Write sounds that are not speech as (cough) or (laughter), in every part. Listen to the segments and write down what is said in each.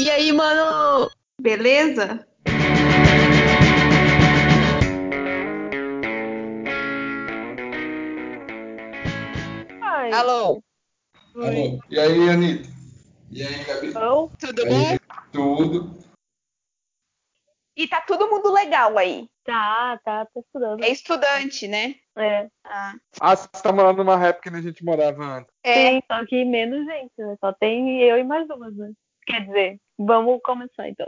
E aí, mano? Beleza? Ai, Alô? oi. Alô. E aí, Anitta? E aí, Gabi? Alô? Tudo bom? aí, tudo? E tá todo mundo legal aí. Tá, tá, tô estudando. É estudante, né? É. Ah. Ah, você tá morando numa rap que a gente morava antes. É. Sim, só que menos gente, né? Só tem eu e mais duas, né? Quer dizer, vamos começar então.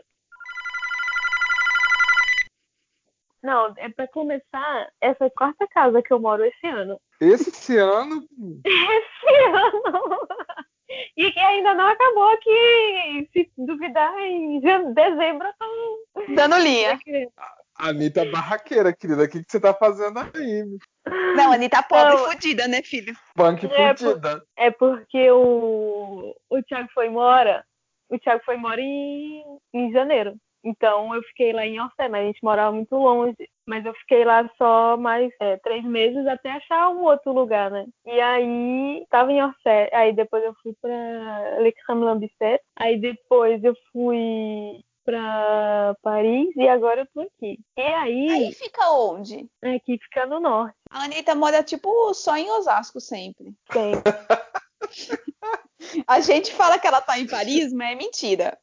Não, é pra começar, essa é quarta casa que eu moro esse ano. Esse ano, (laughs) Esse ano! E que ainda não acabou que, se duvidar, em dezembro eu tô... Dando linha. (laughs) Anitta é barraqueira, querida. O que, que você tá fazendo aí? Não, a Anitta pobre Não. e fodida, né, filho? Punk É, fudida. É porque o, o Thiago foi embora. O Thiago foi embora em, em janeiro. Então eu fiquei lá em Orsé, mas a gente morava muito longe. Mas eu fiquei lá só mais é, três meses até achar um outro lugar, né? E aí tava em Orsé. Aí depois eu fui pra Le Kremlin-Bicêtre. Aí depois eu fui pra Paris e agora eu tô aqui. E aí, Aí fica onde? aqui fica no norte. A Anitta mora, tipo, só em Osasco sempre. Tem. (laughs) A gente fala que ela tá em Paris, mas é mentira.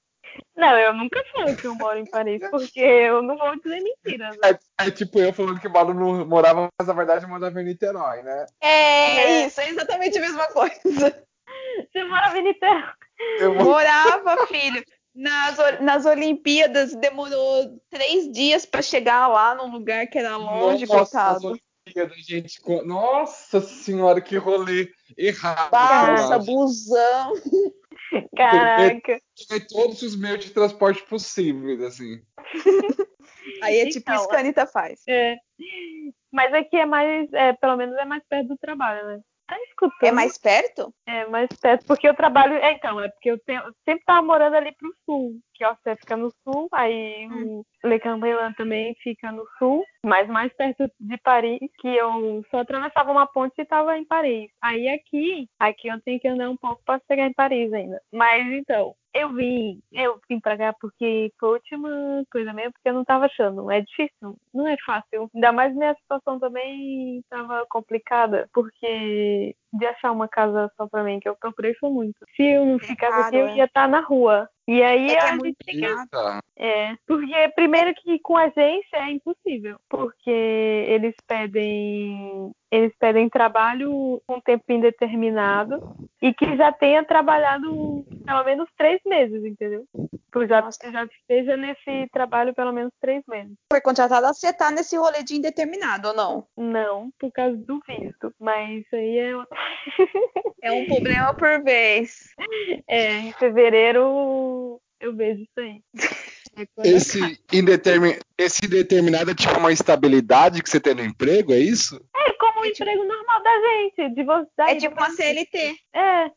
Não, eu nunca falo que eu moro em Paris, porque eu não vou dizer mentiras. né? É, é tipo eu falando que moro no, morava, mas na verdade eu morava em Niterói, né? É, É. isso, é exatamente a mesma coisa. Você mora em Niterói. Eu Morava, filho. Nas, nas Olimpíadas demorou três dias pra chegar lá num lugar que era longe, Nossa, coitado. As Olimpíadas, gente. Nossa senhora, que rolê errado. Balsa, (laughs) Caraca. busão. Caraca. Peguei todos os meios de transporte possíveis, assim. (laughs) Aí é tipo Então, isso que a Anitta faz. É. Mas aqui é mais, é, pelo menos é mais perto do trabalho, né? Tá escutando? É mais perto? É mais perto, porque eu trabalho. É, então, é porque eu, tenho, eu sempre tava morando ali pro sul, que ó, você fica no sul, aí o Le Cambrelan também fica no sul, mas mais perto de Paris, que eu só atravessava uma ponte e tava em Paris. Aí aqui, aqui eu tenho que andar um pouco pra chegar em Paris ainda. Mas então, eu vim, eu vim pra cá porque foi a última coisa mesmo, porque eu não tava achando. É difícil, não é fácil. Ainda mais minha situação também tava complicada, porque de achar uma casa só pra mim, que eu procurei foi muito. Se eu não ficasse aqui, eu é. ia estar na rua. E aí É é a gente muito fica é, porque primeiro que com agência é impossível, porque eles pedem eles pedem trabalho com tempo indeterminado e que já tenha trabalhado pelo menos três meses, entendeu? Que já, Nossa. já esteja nesse trabalho pelo menos três meses. Foi contratada, você tá nesse rolê de indeterminado ou não? Não, por causa do visto, mas isso aí é, (laughs) É um problema por vez. é em fevereiro eu vejo isso aí. É Esse, indetermin... Esse indeterminado é tipo uma estabilidade que você tem no emprego, é isso? É como o emprego normal da gente, de você. É tipo pra- uma CLT. É, é.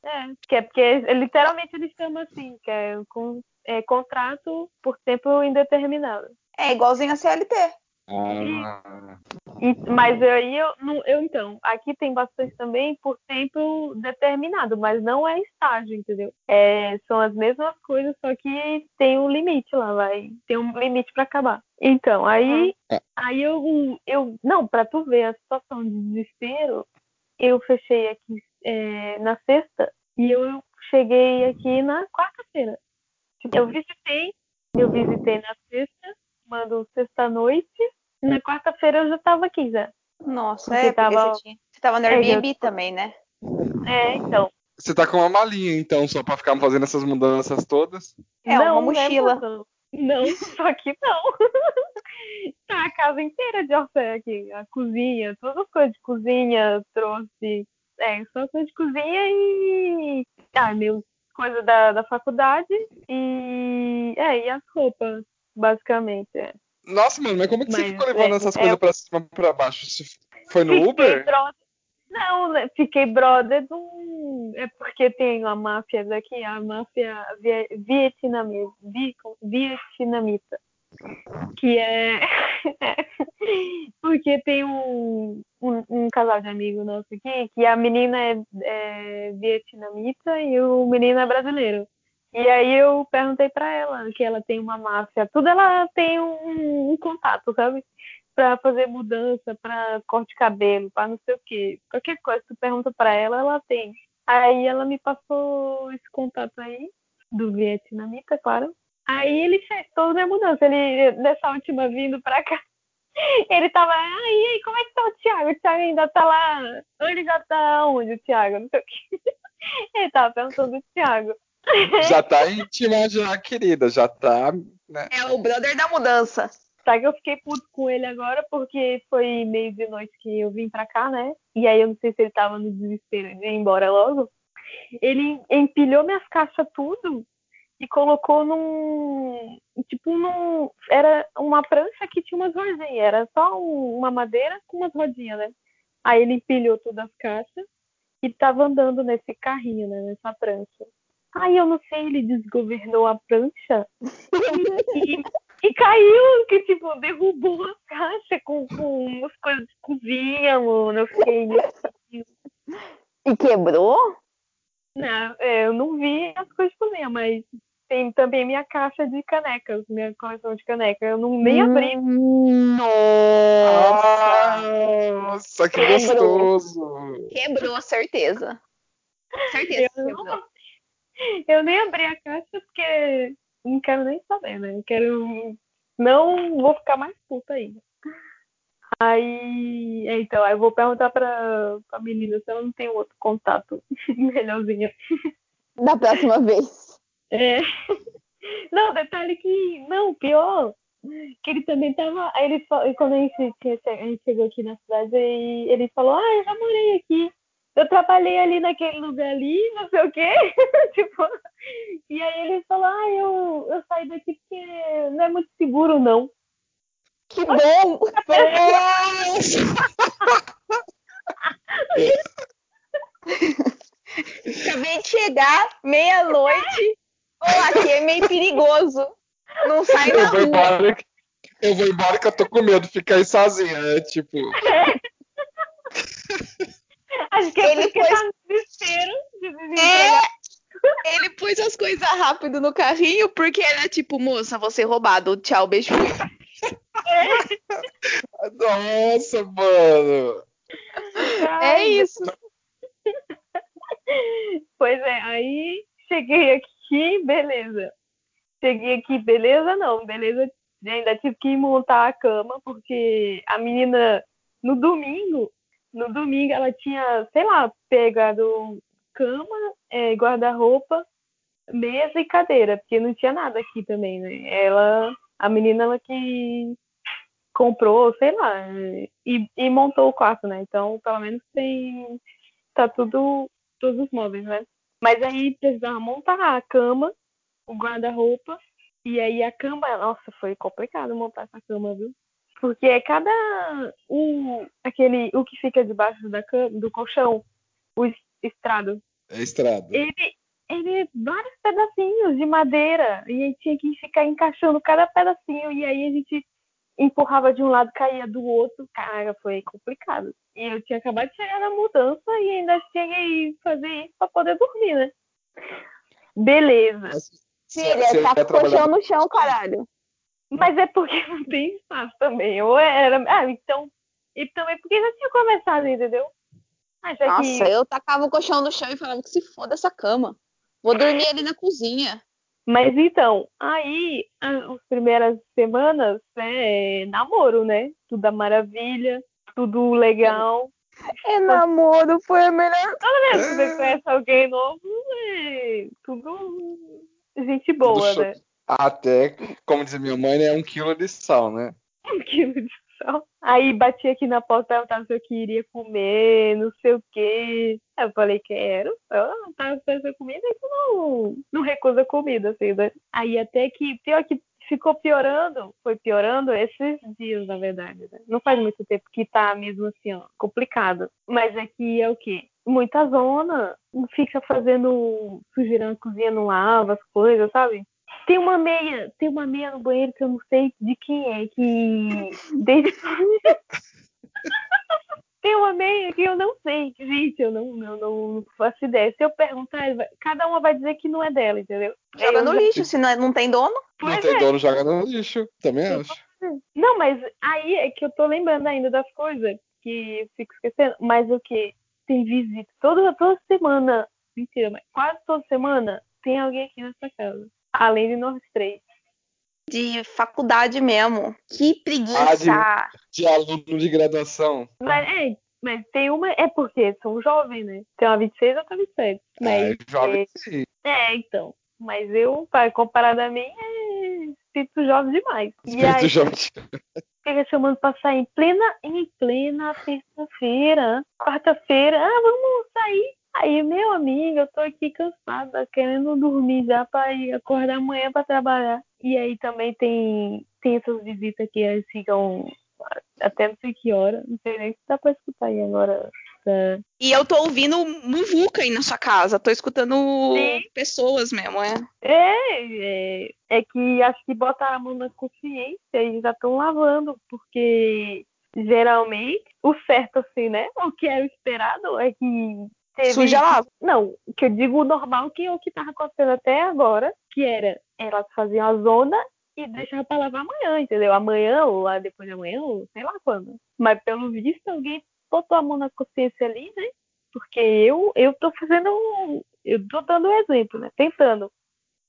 Que é porque é- literalmente eles chamam assim, que é, com, é contrato por tempo indeterminado. É igualzinho a CLT. Ah, E- mas aí eu, não- eu então, aqui tem bastante também por tempo determinado, mas não é estágio, entendeu? É, são as mesmas coisas, só que tem um limite lá, vai. Tem um limite para acabar. Então, aí, Ah. aí eu, eu. Não, para tu ver a situação de desespero, eu fechei aqui é, na sexta e eu cheguei aqui na quarta-feira. Tipo, Eu visitei, eu visitei na sexta, mando sexta-noite, e na quarta-feira eu já tava aqui já. Nossa, Porque é, porque tava- você, tinha... você tava no É, Airbnb eu- também, né? É, então. Você tá com uma malinha, então, só pra ficar fazendo essas mudanças todas? É, uma não, mochila. Não, é não. não, só que não. (laughs) tá a casa inteira de Orsay aqui. A cozinha, todas as coisas de cozinha, trouxe. É, só coisa de cozinha e. Ah, meus coisas da, da faculdade e. É, e as roupas, basicamente. É. Nossa, mano, mas como que você Mas, ficou levando é, essas é- coisas pra cima e pra baixo? Você Foi no Fiquei Uber? brother. Não, né, fiquei brother do. É porque tem a máfia daqui, a máfia vie- vietnamita, vi- vietnamita. Que é. (laughs) porque tem um, um, um casal de amigos nosso aqui, que a menina é, é vietnamita e o menino é brasileiro. E aí eu perguntei pra ela que ela tem uma máfia, tudo ela tem um, um contato, sabe? Pra fazer mudança, pra corte de cabelo, pra não sei o quê. Qualquer coisa que tu pergunta pra ela, ela tem. Aí ela me passou esse contato aí, do vietnamita, claro. Aí ele fez toda a mudança. Ele, nessa última vindo pra cá, (laughs) ele tava, aí, aí, como é que tá o Thiago? O Thiago ainda tá lá. Ele já tá onde, o Thiago? Não sei o quê. (laughs) Ele tava pensando do Thiago. (laughs) Já tá íntima, já, querida. Já tá. Né? É o brother da mudança. Só que eu fiquei puto com ele agora porque foi meio de noite que eu vim pra cá, né? E aí eu não sei se ele tava no desespero de ir embora logo. Ele empilhou minhas caixas tudo e colocou num. Tipo, num. Era uma prancha que tinha umas rodinhas. Era só um- uma madeira com umas rodinhas, né? Aí ele empilhou todas as caixas e tava andando nesse carrinho, né? Nessa prancha. Aí eu não sei, ele desgovernou a prancha (laughs) e, e caiu, que tipo, derrubou a caixa com, com umas coisas de cozinha, mano. Eu fiquei. E quebrou? Não, é, eu não vi as coisas de cozinha, mas tem também minha caixa de canecas, minha coleção de canecas. Eu não nem abri. Nossa! Nossa, que Quebrou. gostoso! Quebrou, certeza. Certeza Eu quebrou. não, eu nem abri a caixa porque não quero nem saber, né? Eu quero. Não vou ficar mais puta ainda. Aí, é, então, aí eu vou perguntar pra, pra menina se ela não tem outro contato (laughs) melhorzinho. Da próxima vez. É. (laughs) Não, detalhe que. Não, pior. Que ele também tava. Aí ele fa- e quando a gente, a gente chegou aqui na cidade, aí ele falou, ah, eu já morei aqui. Eu trabalhei ali naquele lugar ali, não sei o quê. (laughs) tipo. E aí ele falou, ah, eu, eu saí daqui porque não é muito seguro, não. Que bom! (laughs) Acabei de chegar, meia-noite. Ou aqui é meio perigoso. Não sai na Eu vou rua. embora. Eu vou embora que eu tô com medo de ficar aí sozinha, né? Tipo, (laughs) Acho que é Ele foi- tá no desespero de. É, ele pôs as coisas rápido no carrinho porque era tipo, moça, você roubado. Tchau, beijo. nossa, mano. É isso. Pois é, aí cheguei aqui, beleza. Cheguei aqui, beleza não, beleza. Ainda tive que montar a cama, porque a menina, no domingo, no domingo ela tinha, sei lá, pegado cama, é, guarda-roupa, mesa e cadeira, porque não tinha nada aqui também, né? Ela, a menina, ela que comprou, sei lá, e, e montou o quarto, né? Então, pelo menos tem, tá tudo, todos os móveis, né? Mas aí precisava montar a cama, o guarda-roupa, e aí a cama, nossa, foi complicado montar essa cama, viu? Porque é cada o aquele o que fica debaixo da cama, do colchão, o es- estrado, É estrada. ele ele é vários pedacinhos de madeira e aí tinha que ficar encaixando cada pedacinho e aí a gente empurrava de um lado, caía do outro, cara, foi complicado. E eu tinha acabado de chegar na mudança e ainda tinha que fazer isso pra poder dormir, né? Beleza. Filha, tá com colchão trabalhar- no chão, caralho. Mas é porque (laughs) não tem espaço também. Ou era. Ah, então. E também porque já tinha começado, entendeu? Ah, já Nossa, que... eu tacava o colchão no chão e falava que se foda essa cama. Vou dormir ali na cozinha. Mas então, aí, as primeiras semanas é namoro, né? Tudo a maravilha, tudo legal. É namoro, foi a melhor. Né? Se você conhece alguém novo, é tudo gente boa, Tudo né? Até, como diz minha mãe, é um quilo de sal, né? Um quilo de sal. Aí bati aqui na porta, perguntava se eu queria comer, não sei o quê. Aí eu falei, quero. Eu tava oferecendo comida, então não, não recusa comida, assim, né? Aí até que, pior que ficou piorando, foi piorando esses dias, na verdade, né? Não faz muito tempo que tá mesmo assim, ó, complicado. Mas aqui é o quê? Muita zona, fica fazendo sujeira na cozinha, não lava as coisas, sabe? Tem uma meia, tem uma meia no banheiro que eu não sei de quem é, que desde (laughs) tem uma meia que eu não sei. Gente, eu não, eu não faço ideia. Se eu perguntar, cada uma vai dizer que não é dela, entendeu? Joga Eu no já- lixo, se não, é- não tem dono. Não Pois tem é. dono, joga no lixo. Também Eu acho. Não, mas aí é que eu tô lembrando ainda das coisas que eu fico esquecendo. Mas o que? Tem visita toda, toda semana. Mentira, mas quase toda semana tem alguém aqui nessa casa. Além de nós três. De faculdade mesmo. Que preguiça. De aluno de graduação. Mas, é, mas tem uma. É porque são jovens, né? Tem uma 26 e outra 27. Mas, É, jovem sim. é, então. Mas eu, comparado a mim, é espírito jovem demais. E Espírito aí, jovem. fica chamando pra sair em plena, em plena terça-feira, quarta-feira. Ah, vamos sair. Aí, meu amigo, eu tô aqui cansada, querendo dormir já pra ir acordar amanhã pra trabalhar. E aí também tem, tem essas visitas que eles ficam até não sei que hora. Não sei nem se dá pra escutar aí agora. Tá. E eu tô ouvindo muvuca aí na sua casa. Tô escutando Sim. pessoas mesmo, é. É, é, é que acho que botaram a mão na consciência e já estão lavando, porque geralmente o certo, assim, né? O que é o esperado é que teve. Suja lá. Não, o que eu digo o normal que é o que estava acontecendo até agora, que era elas faziam a zona e deixavam pra lavar amanhã, entendeu? Amanhã ou lá depois de amanhã, ou sei lá quando. Mas pelo visto alguém botou a mão na consciência ali, né? Porque eu, eu tô fazendo. Eu tô dando um exemplo, né? Tentando.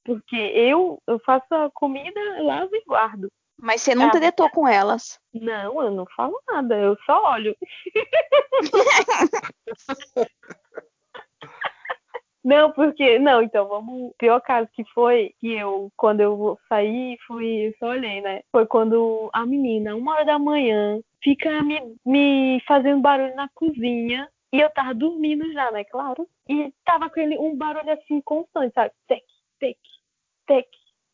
Porque eu, eu faço a comida, lavo e guardo. Mas você não Ah. tretou com elas. Não, eu não falo nada, eu só olho. (laughs) Não, porque. Não, então vamos. O pior caso que foi que eu, quando eu saí, fui. Eu só olhei, né? Foi quando a menina, uma hora da manhã, fica me, me fazendo barulho na cozinha. E eu tava dormindo já, né? Claro. E tava com ele um barulho assim constante, sabe? Tec, tec, tec,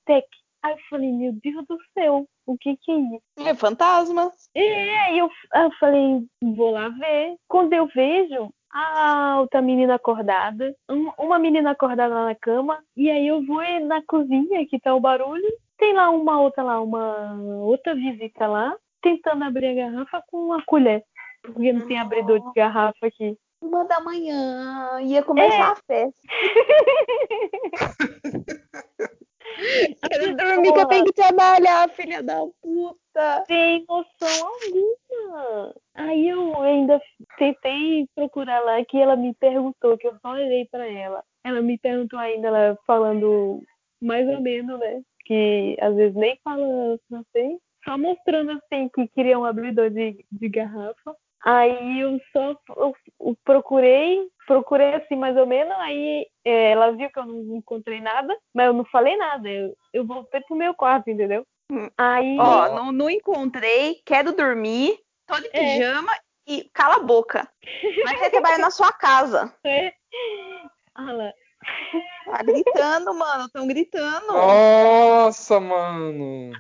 tec. Aí eu falei, meu Deus do céu, o que que é isso? É fantasma. E aí eu, eu falei, vou lá ver. Quando eu vejo, a outra menina acordada, um- uma menina acordada na cama, e aí eu vou na cozinha, que tá o barulho, tem lá uma outra lá, uma outra visita lá, tentando abrir a garrafa com uma colher. Porque não tem abridor de garrafa aqui. Uma da manhã. Ia começar É. a festa. (laughs) Dormir que eu tenho que trabalhar, filha da puta. Sem noção alguma. Aí eu ainda tentei procurar lá que ela me perguntou, que eu só olhei pra ela. Ela me perguntou ainda, ela falando mais ou menos, né? Que às vezes nem fala francês. Só mostrando assim que queria um abridor de, de garrafa. Aí eu só eu, eu procurei, procurei assim mais ou menos, aí é, ela viu que eu não encontrei nada, mas eu não falei nada. Eu, eu voltei pro meu quarto, entendeu? Hum. Aí. Ó, não, não encontrei, quero dormir, tô de É. pijama e cala a boca. Mas você trabalha na sua casa. (laughs) É. Ah lá. Tá gritando, mano. Tão gritando. Nossa, mano.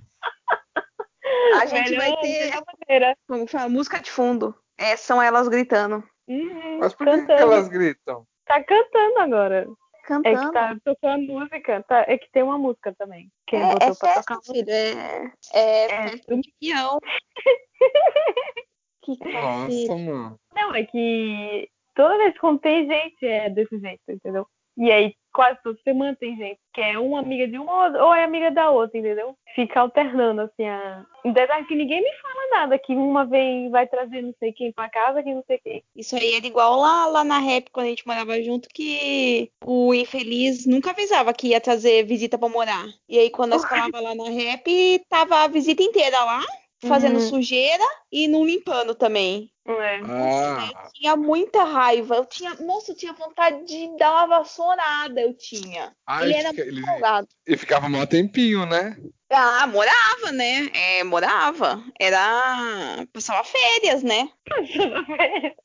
A gente Melhor- vai ter, como fala, música de fundo. É, são elas gritando. Uhum, Mas por que, que cantando. elas gritam? Tá cantando agora. É Cantando. que tá tocando música. Tá, é que tem uma música também. Quem É, botou é pra festa, tocar filho. É, é, É. festa de peão. (laughs) que. Nossa, mano. Não, é que toda vez que tem gente é desse jeito, entendeu? E aí, quase toda semana tem gente que é uma amiga de uma ou é amiga da outra, entendeu? Fica alternando, assim, a. Um detalhe que ninguém me fala nada, que uma vem vai trazer não sei quem pra casa, que não sei quem. Isso aí era igual lá, lá na rap, quando a gente morava junto, que o infeliz nunca avisava que ia trazer visita pra morar. E aí, quando nós falava lá na rap, tava a visita inteira lá, fazendo Uhum. sujeira e não limpando também. É. Ah, Eu tinha muita raiva. Eu tinha, nossa, eu tinha vontade de dar uma vassourada, eu tinha. ah Ele era muito ele, ele ficava mó tempinho, né? Ah, morava, né? É, morava. Era. Passava férias, né? (laughs)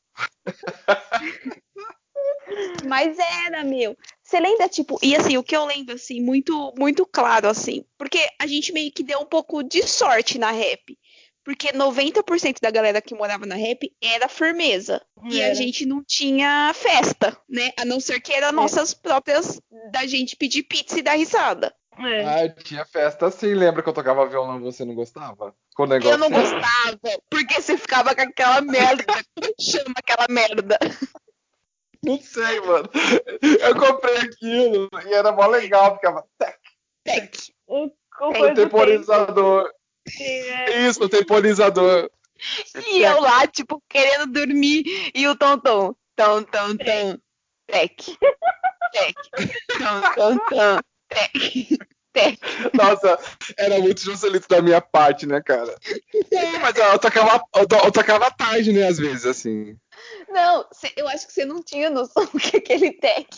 Mas era, meu. Você lembra, tipo, e assim, o que eu lembro, assim, muito, muito claro, assim, porque a gente meio que deu um pouco de sorte na rap. Porque 90% da galera que morava na rap era firmeza. E a Era. gente não tinha festa, né? A não ser que era nossas próprias da gente pedir pizza e dar risada. É. Ah, eu tinha festa assim. Lembra que eu tocava violão e você não gostava? Com o negócio Eu não assim. gostava, porque você ficava com aquela merda. Como chama aquela merda? Não sei, mano. Eu comprei aquilo e era mó legal. Ficava. Tec. O, o O do temporizador. É. Isso, o temporizador. E eu lá, tipo, querendo dormir, e o Tonton. Tom, tom, tom. Tec. Tec. Tom, tom, tom. Tec. Tec. Nossa, era muito Joselito da minha parte, né, cara? Mas eu tocava, eu to- eu tocava tarde, né, às vezes, assim. Não, cê- eu acho que você não tinha noção (laughs) que aquele tec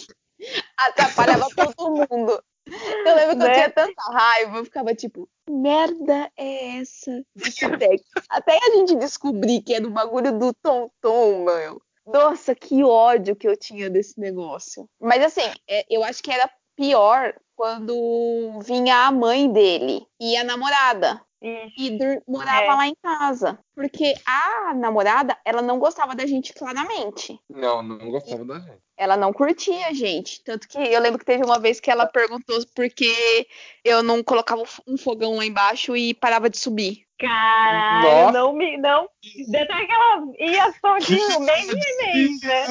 atrapalhava (laughs) todo mundo. Eu lembro que eu Né? tinha tanta raiva, eu ficava tipo, merda é essa desse? Até a gente descobrir que era o bagulho do Tonton, meu. Nossa, que ódio que eu tinha desse negócio. Mas assim, é, eu acho que era pior quando vinha a mãe dele e a namorada E morava É. lá em casa. Porque a namorada, ela não gostava da gente claramente. Não, não gostava da gente. Ela não curtia a gente. Tanto que eu lembro que teve uma vez que ela perguntou por que eu não colocava um fogão lá embaixo e parava de subir. Caralho, Nossa. não me. Não. Até que ela ia sozinho, (laughs) nem de nem, né?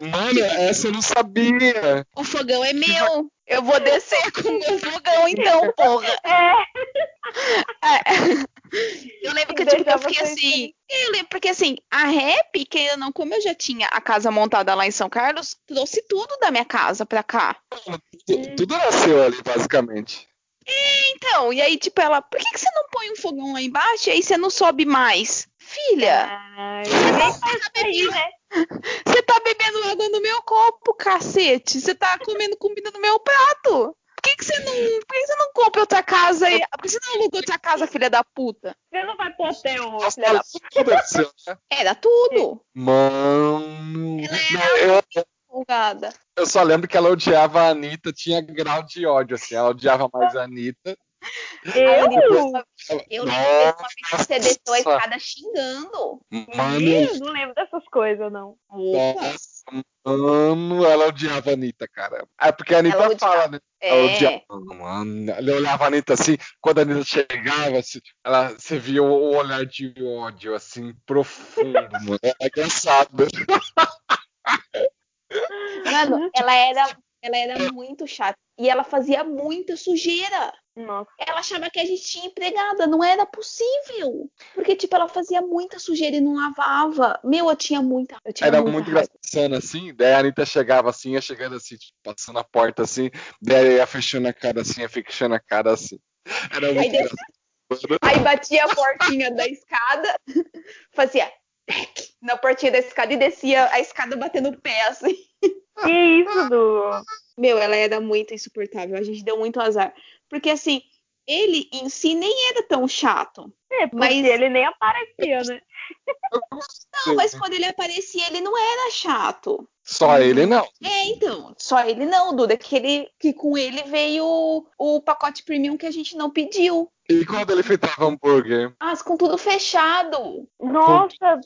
Mano, essa eu não sabia. O fogão é meu. Eu vou descer com o meu fogão, então, porra. (laughs) É, É. Eu lembro que tipo, eu fiquei assim. Eu lembro porque assim, a rap, que eu não, como eu já tinha a casa montada lá em São Carlos, trouxe tudo da minha casa pra cá. Tu- Tudo nasceu ali, basicamente. Então, e aí, tipo, ela, por que, que você não põe um fogão lá embaixo e aí você não sobe mais? Filha, Caralho, nem (laughs) faz aí, né? Você tá bebendo água no meu copo, cacete. Você tá comendo comida no meu prato. Por que, que você não. Por que você não compra outra casa aí? Por que você não aluga outra casa, filha da puta? Você não vai pro hotel. Nossa, filha da tudo nasceu, né? Era tudo. Mano. Ela Não, eu, Folgada. eu só lembro que ela odiava a Anitta, tinha grau de ódio, assim. Ela odiava mais a Anitta. Eu? Eu lembro que uma vez que você desceu a escada xingando. Mano, Ih, não lembro dessas coisas, não. Nossa, mano, ela odiava a Anitta, cara. É porque a Anitta Ela fala, né? Ela É. odiava. Mano, ela olhava a Anitta assim, quando a Anitta chegava, assim, ela, você via o olhar de ódio, assim, profundo, mano. É engraçado. Mano, (laughs) ela era, ela era muito chata. E ela fazia muita sujeira. Nossa. Ela achava que a gente tinha empregada. Não era possível. Porque, tipo, ela fazia muita sujeira e não lavava. Meu, eu tinha muita. Eu tinha Era muita muito engraçado assim, daí a Anitta chegava assim, ia chegando assim, tipo, passando a porta assim, daí ia fechando a cara assim, ia fechando a cara assim. Era muito Aí engraçado. Aí batia a portinha da escada, (laughs) fazia na portinha da escada e descia a escada batendo o pé, assim. Que isso, Du? Meu, ela era muito insuportável. A gente deu muito azar. Porque, assim, ele em si nem era tão chato. É, porque Mas- ele nem aparecia, né? Não, mas quando ele aparecia, ele não era chato. Só ele não. É, então. Só ele não, Duda. Que, ele, que com ele veio o, o pacote premium que a gente não pediu. E quando ele fritava hambúrguer? Ah, com tudo fechado. Nossa,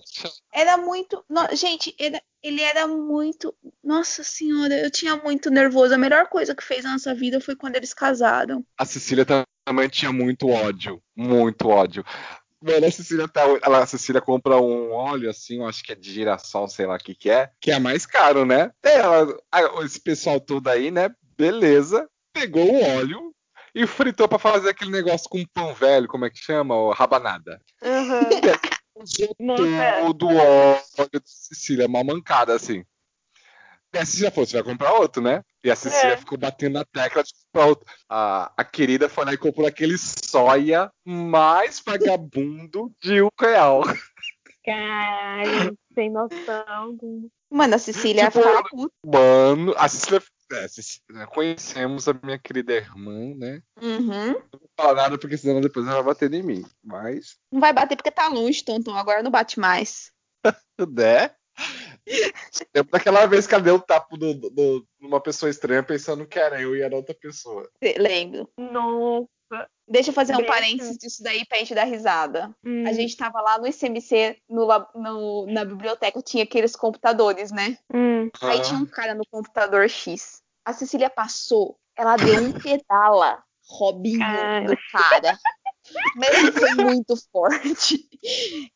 Era muito. no- gente, era- ele era muito. Nossa senhora, eu tinha muito nervoso. A melhor coisa que fez na nossa vida foi quando eles casaram. A Cecília também tinha muito ódio. Muito ódio. Mano, a Cecília, tá, ela, a Cecília compra um óleo assim, eu acho que é de girassol, sei lá o que que é, que é mais caro, né? Ela, esse pessoal todo aí, né? Beleza. Pegou o óleo e fritou pra fazer aquele negócio com pão velho, como é que chama? O rabanada. aham. É. todo o óleo da Cecília, uma mancada assim. E a Cecília falou: você vai comprar outro, né? E a Cecília É. ficou batendo na tecla de comprar outro. A, a querida foi lá e comprou aquele soia mais vagabundo de um real. Caralho, sem noção. Mano, a Cecília Tipo, puta. Mano, a Cecília. É, conhecemos a minha querida irmã, né? Uhum. Não vou falar nada porque senão depois ela vai bater em mim. Mas, Não vai bater porque tá longe, Tonton. Agora não bate mais. (laughs) né? Lembro daquela vez que ela deu um tapa no- no- numa pessoa estranha pensando que era eu e era outra pessoa. Lembro. Nossa. Deixa eu fazer um parênteses disso daí pra gente dar risada. Hum. A gente tava lá no ICMC, no, no- na biblioteca, tinha aqueles computadores, né? Hum. Aí tinha um cara no computador X. A Cecília passou ela deu um pedala Robinho Cara. no cara. Mas assim, foi muito forte.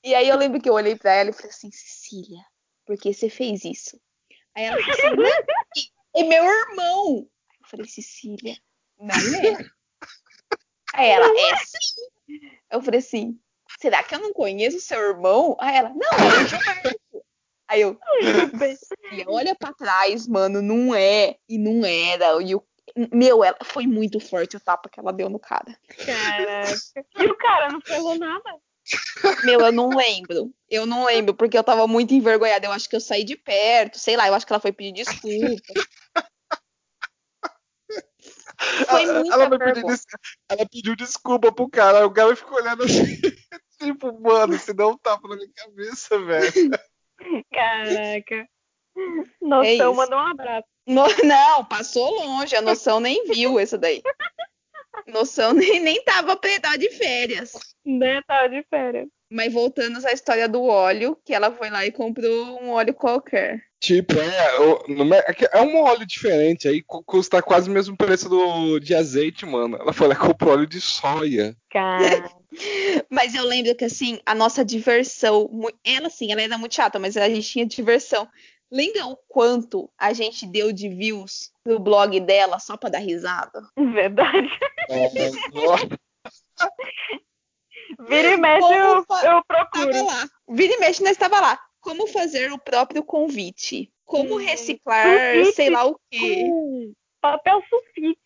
E aí eu lembro que eu olhei pra ela e falei assim, Cecília, por que você fez isso? Aí ela falou assim, "Não, é meu irmão. Eu falei, Cecília, não é. Aí ela, é sim. Eu falei assim, será que eu não conheço seu irmão? Aí ela, não, é o Gilberto. Aí eu, olha pra trás, mano, não é. E não era. E o meu, ela foi muito forte o tapa que ela deu no cara. Caraca. E o cara não falou nada. Meu, eu não lembro. Eu não lembro, porque eu tava muito envergonhada. Eu acho que eu saí de perto, sei lá, eu acho que ela foi pedir desculpa. Foi ela, ela, des- ela pediu desculpa pro cara, o cara ficou olhando assim. (laughs) tipo, mano, você dá um tapa na minha cabeça, velho. Caraca. É Noção, isso. mandou um abraço. No- não, passou longe. A noção nem viu isso daí. Noção nem, nem tava pra estar de férias. Né? Tava de férias. Mas voltando à história do óleo, que ela foi lá e comprou um óleo qualquer. Tipo, é, é é um óleo diferente, aí cu- custa quase o mesmo preço do, de azeite, mano. Ela foi lá e comprou óleo de soia. Cara. (laughs) Mas eu lembro que, assim, a nossa diversão. Ela, assim, ela era muito chata, mas a gente tinha diversão. Lembra o quanto a gente deu de views no blog dela só pra dar risada? Verdade. É, (laughs) Vira e mexe, eu, eu Tava procuro. lá. Vira e mexe, nós tava lá. Como fazer o próprio convite? Como Hum, reciclar, convite sei lá o quê. Papel sulfite.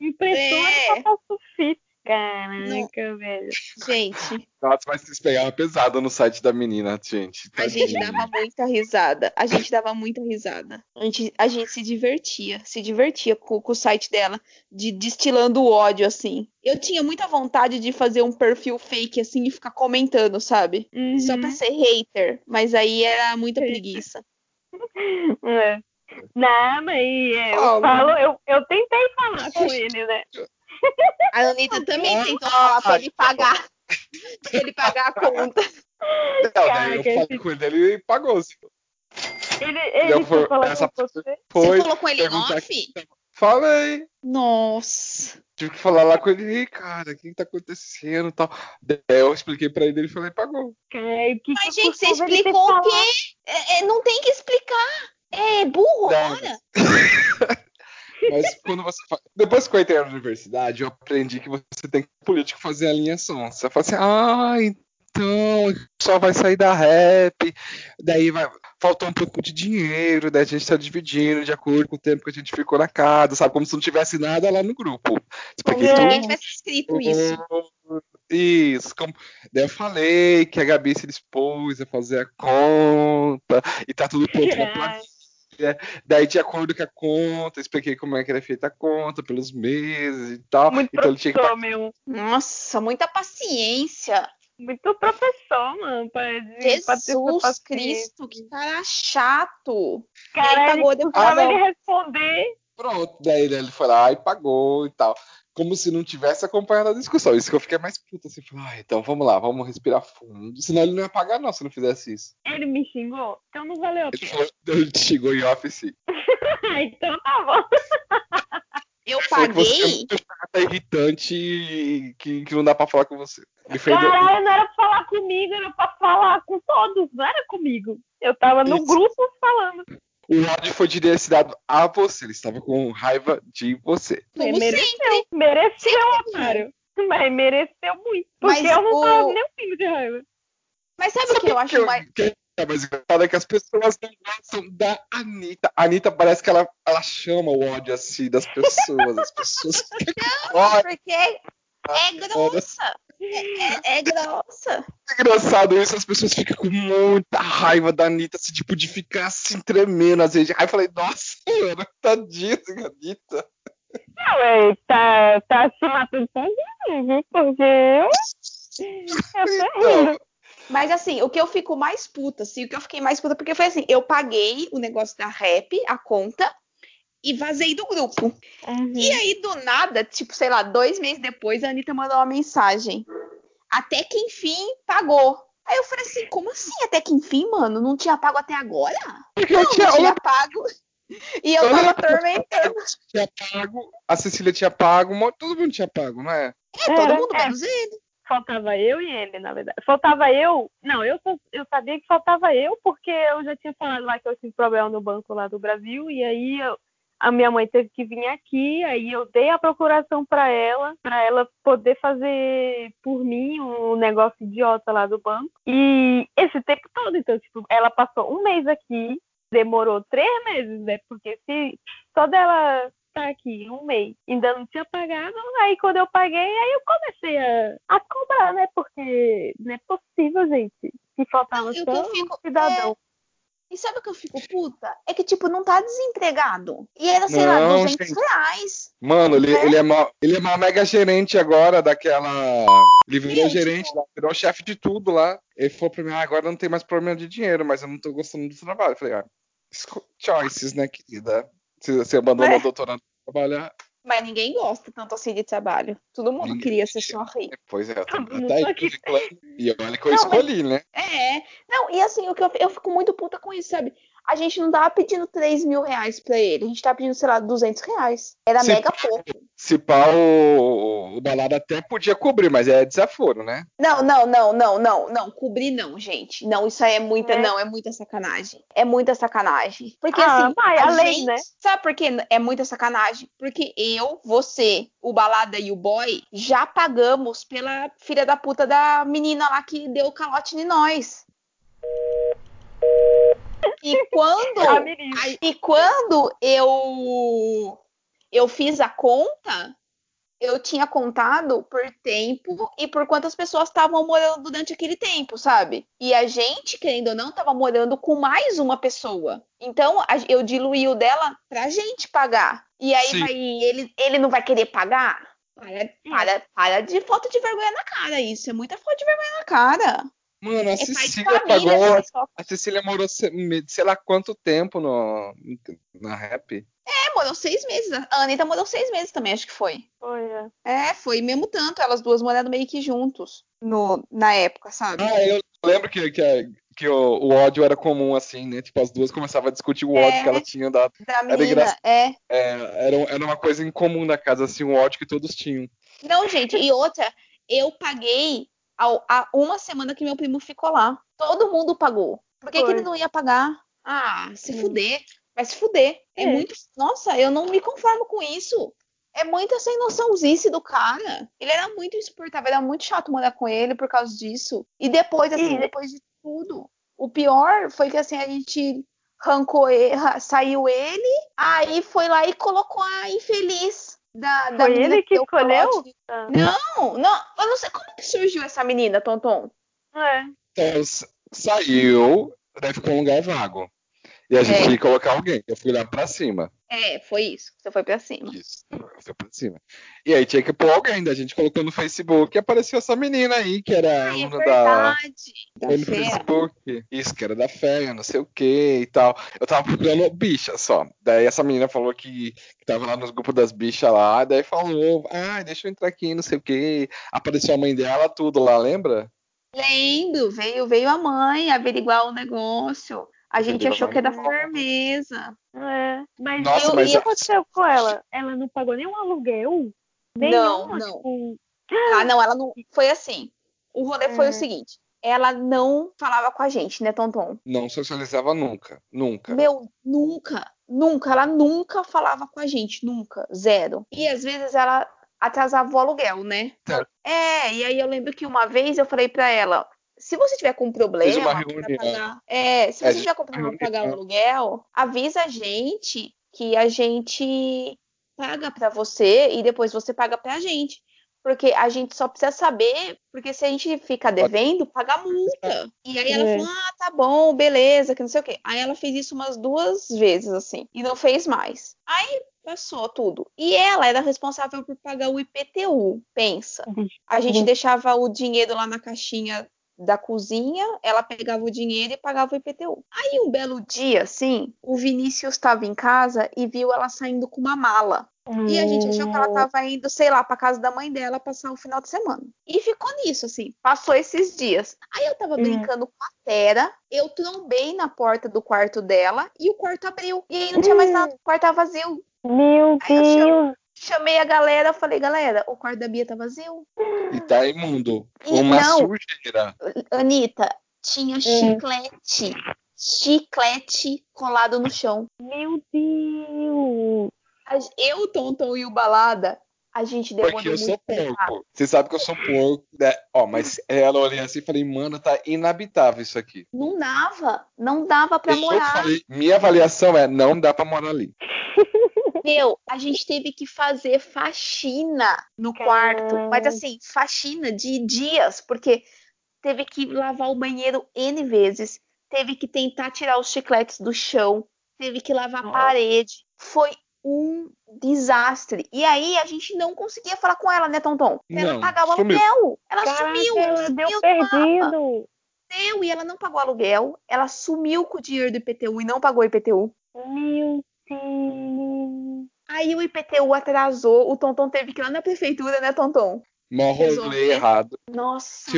Impressora É. de papel sulfite. Caraca, velho. Gente, nossa, mas vocês pegavam pesado no site da menina, gente. a gente dava muita risada. A gente dava muita risada. A gente, a gente se divertia. Se divertia com, com o site dela. De destilando ódio, assim. Eu tinha muita vontade de fazer um perfil fake, assim, e ficar comentando, sabe? Só Uhum. pra ser hater. Mas aí era muita preguiça. (laughs) É. Não, mas é, eu falo, eu, eu tentei falar com (laughs) ele, né? A Anitta também tentou falar pra ele pagar. (laughs) pra ele pagar a conta. Não, daí Cara, eu que falei esse- com ele, ele pagou. assim. Ele, ele Eu falar essa com você. Você Foi, falou com ele em off? falei. Nossa. Tive que falar lá com ele, "Ei, cara, o que, que tá acontecendo e tal. Daí eu expliquei pra ele, ele falou, e pagou. Cara, o que Mas, que gente, você ele explicou o quê? É, é, não tem que explicar. É burro, Não. ora. (laughs) Mas quando você. Depois que eu entrei na universidade, eu aprendi que você tem que político fazer a linha som. Você fala assim, ah, então só vai sair da rap, daí vai faltou um pouco de dinheiro, daí a gente tá dividindo de acordo com o tempo que a gente ficou na casa, sabe? Como se não tivesse nada lá no grupo. É. Se alguém tudo. tivesse escrito isso. Isso. Como... Daí eu falei que a Gabi se dispôs a fazer a conta e tá tudo pronto na (laughs) Ai. Planilha. Daí, de acordo com a conta, expliquei como é que era feita a conta pelos meses e tal. Muito então ele tinha que meu. Nossa, muita paciência. Muito professor, mano. Pra, Jesus. Cristo, que cara chato. Cara, Ele ele pagou depois. custava Ah, ele responder. Pronto, daí ele foi lá e pagou e tal. Como se não tivesse acompanhado a discussão. Isso que eu fiquei mais puto assim. Falei, ah, então vamos lá, vamos respirar fundo. Senão ele não ia pagar, não, se não fizesse isso. Ele me xingou. Então não valeu a Ele pena. falou, ele te chegou em office. (laughs) então tá bom. (laughs) Eu que você é paguei. muito chata, irritante e que, que não dá pra falar com você. Fez. Caralho, não era pra falar comigo, era pra falar com todos, não era comigo. Eu tava no Isso. grupo falando. O ódio foi direcionado a você. Ele estava com raiva de você. Como mereceu, sempre. mereceu, Sempre. otário. Mas mereceu muito. Porque Mas eu não o- tava nem um pingo de raiva. Mas sabe o que eu acho mais. que é mais engraçado é que as pessoas não gostam da Anitta. A Anitta parece que ela, ela chama o ódio assim das pessoas. As pessoas (laughs) ódio. Porque é, é grossa. É, é- é grossa. É engraçado isso, as pessoas ficam com muita raiva da Anitta, assim, tipo, de ficar assim tremendo às vezes. Aí eu falei, nossa, mano, tadinha Anitta. Não, ele tá, tá se matando sozinho, viu? Porque eu. Eu tô rindo. Então, Mas assim, o que eu fico mais puta, assim, o que eu fiquei mais puta, porque foi assim, eu paguei o negócio da rap, a conta, e vazei do grupo. Uhum. E aí, do nada, tipo, sei lá, dois meses depois, a Anitta mandou uma mensagem. Até que enfim pagou. Aí eu falei assim, como assim até que enfim, mano? Não tinha pago até agora? porque Não, eu tinha, não tinha pago. E eu tava (laughs) atormentando. Tinha pago, a Cecília tinha pago, todo mundo tinha pago, não é? É, todo Era, mundo é. menos ele. Faltava eu e ele, na verdade. Faltava eu. Não, eu, eu sabia que faltava eu, porque eu já tinha falado lá que eu tive problema no banco lá do Brasil, e aí eu- a minha mãe teve que vir aqui, aí eu dei a procuração para ela, para ela poder fazer por mim um negócio idiota lá do banco. E esse tempo todo, então, tipo, ela passou um mês aqui, demorou três meses, né? Porque se só dela estar aqui um mês ainda não tinha pagado, aí quando eu paguei, aí eu comecei a, a cobrar, né? Porque não é possível, gente. Que faltava só um cidadão. E sabe o que eu fico puta? É que, tipo, não tá desempregado. E era, sei lá, Não, 200 gente. reais. Mano, ele, É? ele é mó, ele é mó mega gerente agora daquela. Ele virou gerente, lá, virou chefe de tudo lá. Ele falou pra mim, ah, agora não tem mais problema de dinheiro, mas eu não tô gostando do trabalho. Eu falei, ah, choices, né, querida? Se você abandonou É. o doutorado pra trabalhar. Mas ninguém gosta tanto assim de trabalho. Todo mundo Ninguém. queria ser só rei. Pois é, eu tô, tá curriculando. E olha que eu Não, escolhi, né? É. Não, e assim, eu, eu fico muito puta com isso, sabe? A gente não tava pedindo 3 mil reais pra ele. A gente tava pedindo, sei lá, 200 reais. Era Sim. mega pouco. Se pá, o, o balada até podia cobrir, mas é desaforo, né? Não, não, não, não, não, não. Cobrir não, gente. Não, isso aí é muita, É. não, é muita sacanagem. É muita sacanagem. Porque Ah, assim, vai, a a lei, gente, né? sabe por que é muita sacanagem? Porque eu, você, o balada e o boy já pagamos pela filha da puta da menina lá que deu o calote em nós. E quando. (laughs) Aí, e quando eu eu fiz a conta, eu tinha contado por tempo e por quantas pessoas estavam morando durante aquele tempo, sabe? E a gente, querendo ou não, estava morando com mais uma pessoa. Então, a- eu diluí o dela pra gente pagar. E aí vai, ele, ele não vai querer pagar? Para, para, para de falta de vergonha na cara. Isso é muita falta de vergonha na cara. Mano, a É Cecília família, pagou. Só- A Cecília morou sei lá quanto tempo no, na rap. É, morou seis meses. A Anitta morou seis meses também, acho que foi. Foi, é. É, foi mesmo tanto, elas duas morando meio que juntos no, na época, sabe? Ah, eu lembro que, que, a- que o, o ódio era comum, assim, né? Tipo, as duas começavam a discutir o ódio É. que elas tinham dado. Da menina, engraçado. é. É, era, era uma coisa em comum na casa, assim, o ódio que todos tinham. Não, gente, e outra, eu paguei a uma semana que meu primo ficou lá. Todo mundo pagou. Por que, que ele não ia pagar? Ah, se Hum. fuder. Vai se fuder. É, É. muito. Nossa, eu não me conformo com isso. É muita sem noçãozice do cara. Ele era muito insuportável, era muito chato morar com ele por causa disso. E depois, assim, E- depois de tudo. O pior foi que assim, a gente arrancou ele, saiu ele, aí foi lá e colocou a infeliz da, da Foi ele que deu escolheu? Ah. Não, não, eu não sei como que surgiu essa menina, Tonton. É. Então, saiu, daí ficou um lugar vago. E a gente É. que colocar alguém. Eu fui lá pra cima. É, foi isso. Você foi pra cima. Isso, foi pra cima. E aí tinha que pôr alguém, daí a gente colocou no Facebook e apareceu essa menina aí, que era Ai, é aluna da. verdade. Da Foi no. Facebook. Isso, que era da fé, não sei o que e tal. Eu tava procurando bicha só. Daí essa menina falou que, que tava lá nos grupos das bichas lá. Daí falou, ah, deixa eu entrar aqui, não sei o que. Apareceu a mãe dela, tudo lá, lembra? Lembro, veio, veio a mãe averiguar o negócio. A gente achou que era a mãe. firmeza. É. Mas, Nossa, eu, mas e o que a- aconteceu com ela? Ela não pagou nenhum aluguel? Nenhum, Não, não. Tipo, Ah, não, ela não. Foi assim. O rolê foi Hum. o seguinte. Ela não falava com a gente, né, Tonton? Não socializava nunca. Nunca. Meu, nunca, nunca, ela nunca falava com a gente, nunca, zero. E às vezes ela atrasava o aluguel, né? Certo. É, e aí eu lembro que uma vez eu falei pra ela, se você tiver com problema pagar, é, se É, você tiver com problema pra pagar o aluguel, avisa a gente que a gente paga pra você e depois você paga pra gente. Porque a gente só precisa saber, porque se a gente fica devendo, paga a multa. E aí ela É. falou: ah, tá bom, beleza, que não sei o quê. Aí ela fez isso umas duas vezes, assim, e não fez mais. Aí passou tudo. E ela era responsável por pagar o IPTU, pensa. A gente Uhum. deixava o dinheiro lá na caixinha da cozinha, ela pegava o dinheiro e pagava o IPTU. Aí um belo dia, assim, o Vinícius estava em casa e viu ela saindo com uma mala. E a gente achou que ela Hum, tava indo, sei lá, pra casa da mãe dela passar o final de semana. E ficou nisso, assim. Passou esses dias. Aí eu tava Hum. brincando com a Tera, eu trombei na porta do quarto dela e o quarto abriu. E aí não tinha mais Hum. nada, o quarto tava vazio. Meu Aí Deus. Chamei a galera, falei, galera, o quarto da Bia tá vazio. E tá imundo. E Uma não. sujeira. Anitta, tinha chiclete. Chiclete colado no chão. Meu Deus. Eu, Tonton e o Balada, a gente demorou Porque eu sou porco. Você sabe que eu sou porco, né? Ó, mas ela olhei assim e falei, mano, tá inabitável isso aqui. Não dava, não dava pra Eu morar. falei, minha avaliação é, não dá pra morar ali. (laughs) Meu, a gente teve que fazer faxina no quarto. Mas assim, faxina de dias, porque teve que lavar o banheiro N vezes, teve que tentar tirar os chicletes do chão, teve que lavar a parede. Foi um desastre. E aí a gente não conseguia falar com ela, né, Tonton? Pra ela Não, pagar o sumiu. aluguel. Ela Caraca, sumiu, ela sumiu deu perdido. Deu, e ela não pagou aluguel. Ela sumiu com o dinheiro do IPTU e não pagou o IPTU. Meu Deus. Aí o IPTU atrasou, o Tonton teve que ir lá na prefeitura, né, Tonton? Mó rolê errado. Nossa,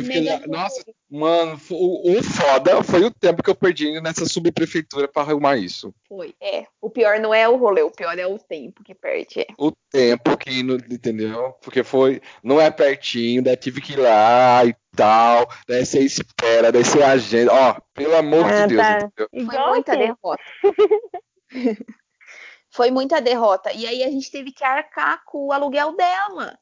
Nossa, mano, o, o foda foi o tempo que eu perdi nessa subprefeitura pra arrumar isso. foi. É, o pior não é o rolê, o pior é o tempo que perde. É. O tempo que, entendeu? Porque foi, não é pertinho, daí tive que ir lá e tal, daí você espera, daí você agenda. Ó, pelo amor Ah, de Deus, tá. entendeu? Foi muita derrota. (laughs) foi muita derrota. E aí a gente teve que arcar com o aluguel dela.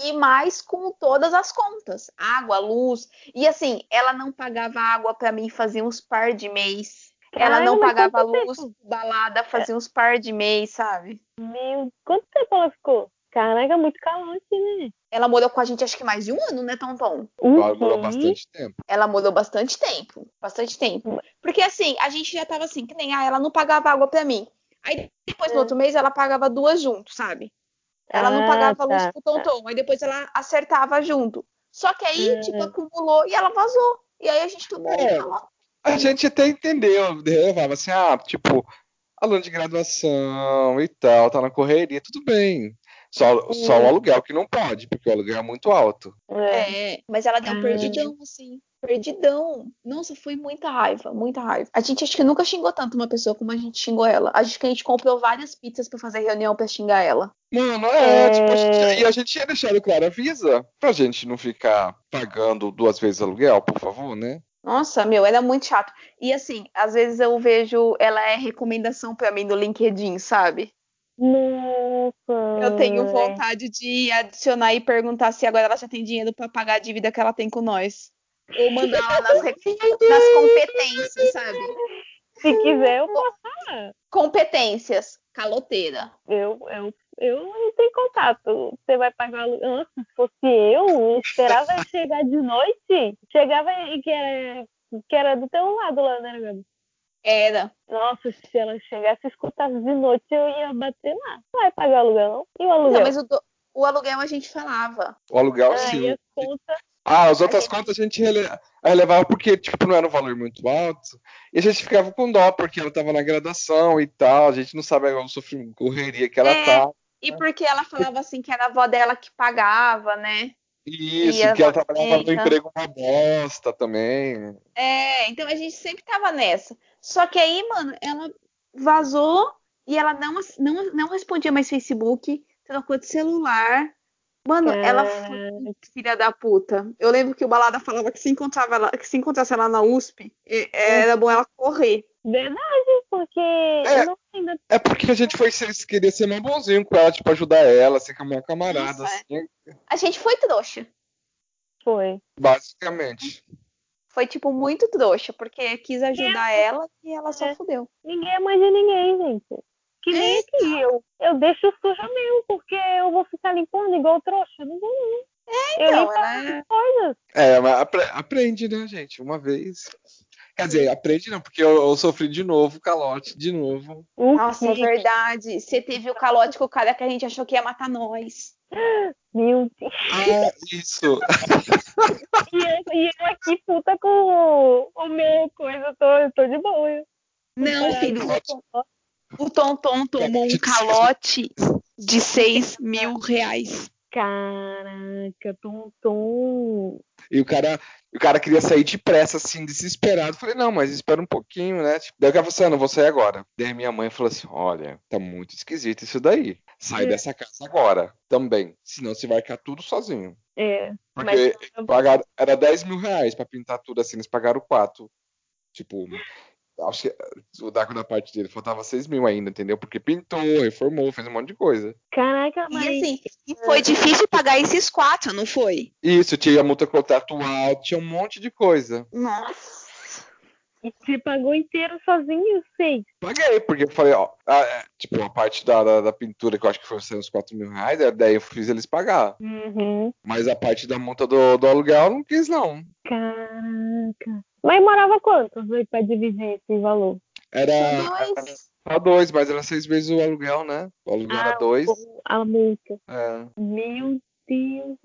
E mais com todas as contas. Água, luz. E assim, ela não pagava água pra mim fazia uns par de mês. Ela Caralho, não pagava luz, tempo? balada fazia uns par de mês, sabe? Meu, quanto tempo ela ficou? Caraca, muito calante, né? Ela morou com a gente acho que mais de um ano, né, Tonton? Uhum. bastante tempo. Ela morou bastante tempo. Bastante tempo. Porque assim, a gente já tava assim, que nem ah, ela não pagava água pra mim. Aí depois, no É. outro mês, ela pagava duas junto, sabe? Ela não Ah, pagava luz tá, pro Tonton. Aí depois ela acertava junto. Só que aí, É. tipo, acumulou e ela vazou. E aí a gente tomou É. A gente até entendeu, levava assim, ah, tipo, aluno de graduação e tal, tá na correria, tudo bem. Só, só o Hum. aluguel que não pode, porque o aluguel é muito alto. É. É, mas ela deu um Ah. perdidão, assim. Perdidão. Nossa, foi muita raiva, muita raiva. A gente acho que nunca xingou tanto uma pessoa como a gente xingou ela. Acho que a gente comprou várias pizzas pra fazer reunião pra xingar ela. Mano, é, É. tipo, a gente, e a gente tinha deixado claro, avisa, pra gente não ficar pagando duas vezes aluguel, por favor, né? Nossa, meu, era muito chato. E assim, às vezes eu vejo ela é recomendação pra mim no LinkedIn, sabe? Nossa. Eu tenho vontade de adicionar e perguntar se agora ela já tem dinheiro pra pagar a dívida que ela tem com nós. Ou mandar ela nas, nas competências, sabe? Se quiser, eu posso falar. Competências. Caloteira. Eu, eu, eu não tenho contato. Você vai pagar o aluguel. Nossa, se fosse eu, esperava chegar de noite. Chegava e que era, que era do teu lado lá, né, Gabi? Era. Nossa, se ela chegasse e escutasse de noite, eu ia bater lá. Não vai pagar aluguel, não? E o Não, aluguel? mas o, do- o aluguel a gente falava. O aluguel, Ah, sim. e as contas? Ah, as outras contas a gente rele- relevava porque, tipo, não era um valor muito alto. E a gente ficava com dó, porque ela tava na graduação e tal. A gente não sabe o sofrimento, correria que ela É. tá. E porque ela falava assim que era a avó dela que pagava, né? Isso, E que ela trabalhava no emprego uma bosta também. É, então a gente sempre tava nessa. Só que aí, mano, ela vazou e ela não, não, não respondia mais Facebook, trocou de celular. Mano, ela foi filha da puta. Eu lembro que o Balada falava que se encontrava ela, que se encontrasse ela na USP, era bom ela correr. Verdade, porque eu não ainda. É porque a gente foi queria ser mais bonzinho com ela, tipo, ajudar ela, ser uma camarada, Nossa, assim, A gente foi trouxa. Foi. basicamente. Foi, tipo, muito trouxa, porque quis ajudar ela e ela só É. fudeu. Ninguém é mãe de ninguém, gente. Que nem aqui, eu, eu deixo sujo meu, porque eu vou ficar limpando igual trouxa. Não vou, não. eu Então, limpo ela as é... coisas. É, mas apre- aprende, né, gente? Uma vez. Quer dizer, aprende não, porque eu, eu sofri de novo, calote, de novo. Nossa, é que- verdade. Você teve o calote com o cara que a gente achou que ia matar nós. Meu Deus. Ah, isso. (laughs) E eu, e eu aqui puta com o, o meu coisa, eu tô, eu tô de boa. Não, filho. O Tonton tomou um calote de 6 mil reais. Caraca, Tom. E o cara, o cara queria sair depressa, assim, desesperado. Falei, não, mas espera um pouquinho, né? Tipo, daí o cara falou assim, ah, não vou sair agora. Daí minha mãe falou assim, olha, tá muito esquisito isso daí. Sai É. dessa casa agora, também. Senão você vai ficar tudo sozinho. É. Porque Mas pagaram, era 10 mil reais pra pintar tudo assim, eles pagaram 4. Tipo, acho que o Daco da parte dele faltava 6 mil ainda, entendeu? Porque pintou, reformou, fez um monte de coisa. caraca, E mas assim, e foi difícil pagar esses quatro, não foi? Isso, tinha multa contratual, tinha um monte de coisa. Nossa. e você pagou inteiro sozinho, sei. Paguei, porque eu falei, ó, a- é, tipo, a parte da, da, da pintura, que eu acho que foi uns 4 mil reais, é, daí eu fiz eles pagar. Uhum. Mas a parte da multa do, do aluguel eu não quis, não. Caraca. Mas morava quantos aí pra dividir esse valor? Era, dois. dois, mas era seis vezes o aluguel, né? O aluguel era dois. A multa. É. Meu Deus.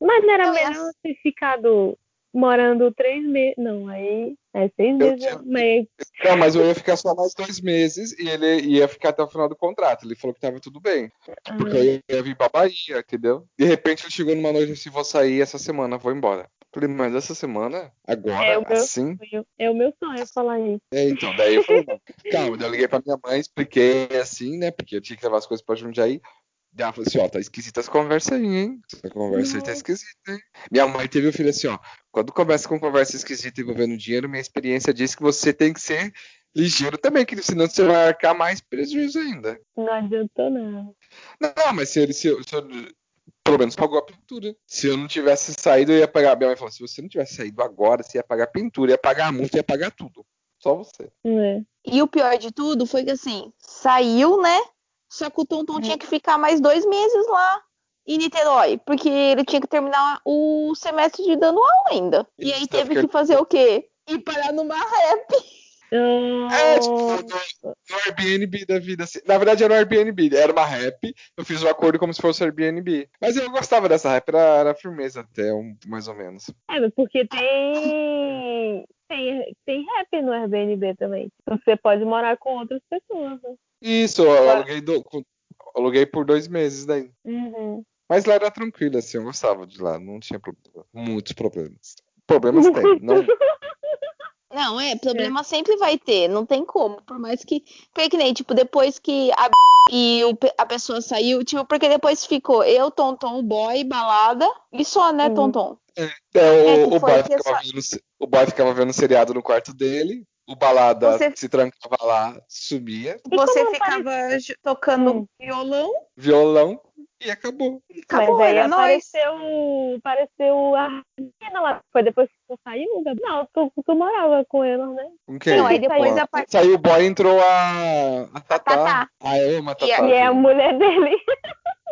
Mas não era Não, melhor ter ficado morando três meses. Não, aí é seis Eu meses. tinha- Mas Não, mas eu ia ficar só mais dois meses e ele ia ficar até o final do contrato. Ele falou que tava tudo bem. Porque eu ia, ia vir pra Bahia, entendeu? De repente ele chegou numa noite assim, vou sair essa semana, vou embora. Falei, mas essa semana? Agora? É, o meu- assim? ah, é o meu sonho falar isso. É, então, daí eu falei, (laughs) calma, daí eu liguei pra minha mãe, expliquei assim, né? Porque eu tinha que levar as coisas pra Jundiaí. Daí ela falou assim, ó, tá esquisita essa conversa aí, hein? Essa conversa aí tá esquisita, hein? Minha mãe teve o filho assim, ó, quando começa com conversa esquisita envolvendo dinheiro, minha experiência diz que você tem que ser ligeiro também, que senão você vai arcar mais prejuízo ainda. Não adiantou, não. Não, mas se ele, se, eu- se eu- pelo menos pagou a pintura. Se eu não tivesse saído, eu ia pagar. Minha mãe falou: se você não tivesse saído agora, você ia pagar a pintura, ia pagar a multa, ia pagar tudo. Só você. É. E o pior de tudo foi que assim, saiu, né? Só que o Tonton tinha que ficar mais dois meses lá em Niterói, porque ele tinha que terminar o semestre de dando aula ainda. E aí teve fica- que fazer o quê? Ir parar numa rap. É, tipo, no, no Airbnb da vida. assim. Na verdade, era um Airbnb, era uma rap. Eu fiz o acordo como se fosse Airbnb. Mas eu gostava dessa rap, era, era firmeza até, um, mais ou menos. É, porque tem, tem. Tem rap no Airbnb também. Você pode morar com outras pessoas. Né? Isso, eu aluguei, do- aluguei por dois meses daí. Uhum. Mas lá era tranquilo, assim, eu gostava de lá, não tinha problema. Muitos problemas. Problemas tem, não. (laughs) Não, é, problema sempre vai ter, não tem como. Por mais que. Porque que nem, tipo, depois que a e o a pessoa saiu, tipo, porque depois ficou eu, Tonton, o boy, balada, e só, né, Hum. Tonton? É, É, o, que o, boy que ficava vendo, o boy ficava vendo seriado no quarto dele, o balada Você- se trancava lá, subia, E Você ficava tocando Hum. violão violão e acabou. e acabou, Mas aí era nóis. apareceu, apareceu a menina lá. Foi depois que tu saiu, Gabi? Não, tu, tu morava com ela, né? Quem? Não, aí depois a- a parte- Saiu o boy entrou a, a Tatá. Tatá. Ah, amo a E Tatá. E é a mulher dele.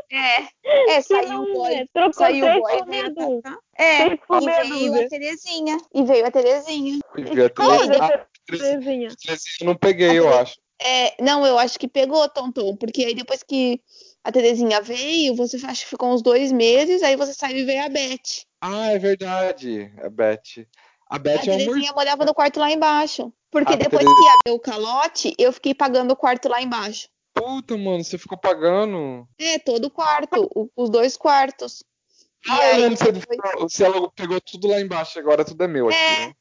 É, é, saiu o boy, é, Trocou saiu o três boy, veio a. Tatá. É, e veio a Terezinha. E veio a Terezinha. E vi a Não, Terezinha. e Terezinha- Terezinha. Terezinha eu não peguei, eu A acho. É, não, eu acho que pegou, Tonton, porque aí depois que a Terezinha veio, você acho que ficou uns dois meses, aí você saiu e veio a Beth. Ah, é verdade. A Beth. A A Beth é um amor. Terezinha morava no quarto lá embaixo. Porque A depois Tere- que abriu o calote, eu fiquei pagando o quarto lá embaixo. Puta, mano, você ficou pagando. É, todo o quarto, o- os dois quartos. E Ah, eu aí, lembro você, depois- você pegou tudo lá embaixo, agora tudo é meu aqui, É. né?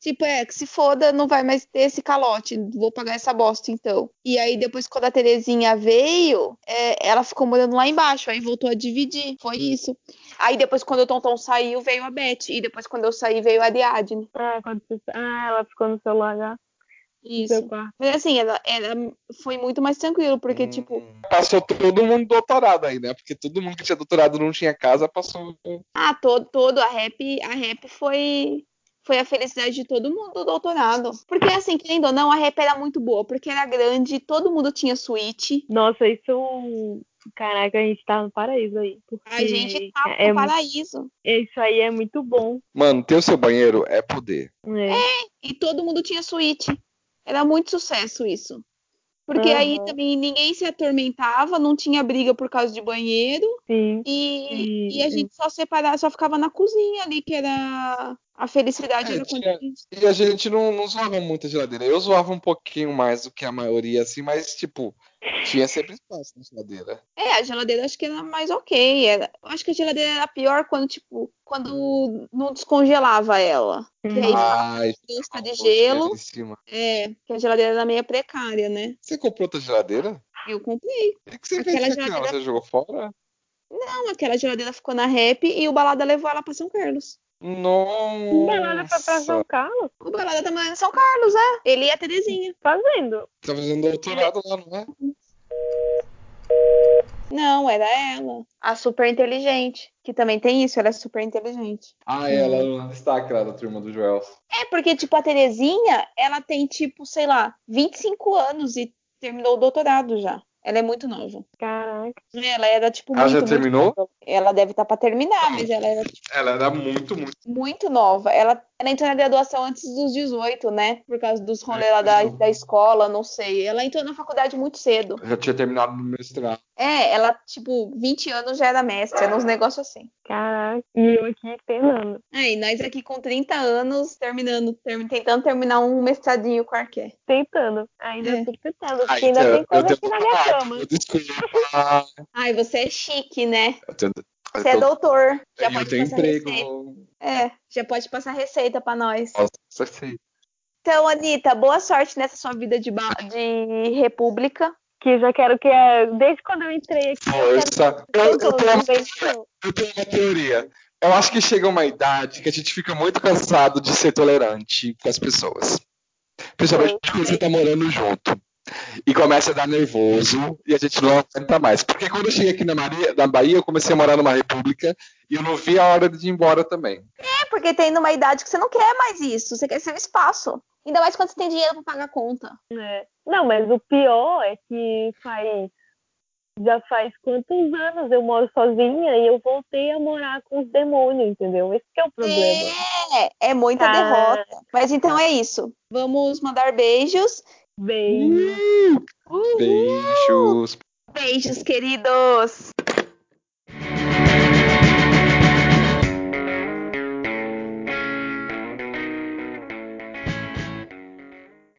Tipo, é, que se foda, não vai mais ter esse calote. Vou pagar essa bosta, então. E aí, depois, quando a Terezinha veio, é, ela ficou morando lá embaixo. Aí voltou a dividir. Foi isso. Aí, depois, quando o Tonton saiu, veio a Beth. E depois, quando eu saí, veio a Ariadne. Ah, quando você... ah, ela ficou no seu lugar, no Isso. Mas assim, ela, ela foi muito mais tranquilo, porque, Hum. tipo, Passou todo mundo doutorado aí, né? Porque todo mundo que tinha doutorado não tinha casa, passou. ah, todo, todo a rap, a rap foi. Foi a felicidade de todo mundo do doutorado. Porque, assim, querendo ou não, a rap era muito boa, porque era grande, todo mundo tinha suíte. Nossa, isso. Caraca, a gente tá no paraíso aí. A gente tá é, no paraíso. Isso aí é muito bom. Mano, ter o seu banheiro é poder. né? E todo mundo tinha suíte. Era muito sucesso isso. Porque aí Aham. também ninguém se atormentava, não tinha briga por causa de banheiro. Sim. E, E- e a gente só separava, só ficava na cozinha ali, que era A felicidade É, era tinha-. E a gente não, não zoava muito a geladeira. Eu zoava um pouquinho mais do que a maioria, assim, mas, tipo, tinha sempre espaço na geladeira. É, a geladeira acho que era mais ok. Era... eu Acho que a geladeira era pior quando, tipo, quando não descongelava ela. Que aí Ai, fresca de gelo. em cima. É, que a geladeira era meio precária, né? Você comprou outra geladeira? Eu comprei. O que que você Aquela fez com geladeira- Você jogou fora? Não, aquela geladeira ficou na rap e o Balada levou ela pra São Carlos. Balada foi pra Nossa! São Carlos O Balada tá morando em São Carlos, é. Ele e a Terezinha. fazendo. Tá fazendo doutorado lá, não é? Não, era ela. A super inteligente. Que também tem isso, ela é super inteligente. Ah, ela ela está aquela da turma do Joel. É, porque, tipo, a Terezinha, ela tem, tipo, sei lá, 25 anos e terminou o doutorado já. Ela é muito nova. Caraca. Ela era, tipo, Ela muito, já muito terminou? nova. Ela deve estar pra terminar, mas ela era, tipo, Ela era muito, muito. muito nova. Ela, ela entrou na graduação antes dos 18, né? Por causa dos rolês lá da, da escola, não sei. Ela entrou na faculdade muito cedo. Já tinha terminado no mestrado. É, ela, tipo, 20 anos já era mestre, era uns negócios assim. Caraca. E eu aqui penando. É, e nós aqui com 30 anos, terminando, term- tentando terminar um mestradinho qualquer. Tentando. Ainda É. tô tentando. Ai, Porque ainda eu- tem eu coisa aqui na minha cama. Desculpa. Ai, você é chique, né? Eu tenho, Você é doutor. Já eu pode tenho passar emprego. receita. É, já pode passar receita pra nós. Nossa, sei. Então, Anitta, boa sorte nessa sua vida de, de república. Que eu já quero que é. Desde quando eu entrei aqui, eu Força. quero Eu, eu, tenho, eu tenho uma teoria. Eu acho que chega uma idade que a gente fica muito cansado de ser tolerante com as pessoas. Principalmente quando você tá morando junto. E começa a dar nervoso e a gente não aguenta mais. Porque quando eu cheguei aqui na, Maria, na Bahia, eu comecei a morar numa república e eu não vi a hora de ir embora também. É porque tem numa idade que você não quer mais isso, você quer seu espaço. Ainda mais quando você tem dinheiro pra pagar a conta. É. Não, mas o pior é que faz. Já faz quantos anos eu moro sozinha e eu voltei a morar com os demônios, entendeu? Esse que é o problema. É, é muita Tá. derrota. Mas então é isso. Vamos mandar beijos. Beijo. Beijos. Beijos, queridos.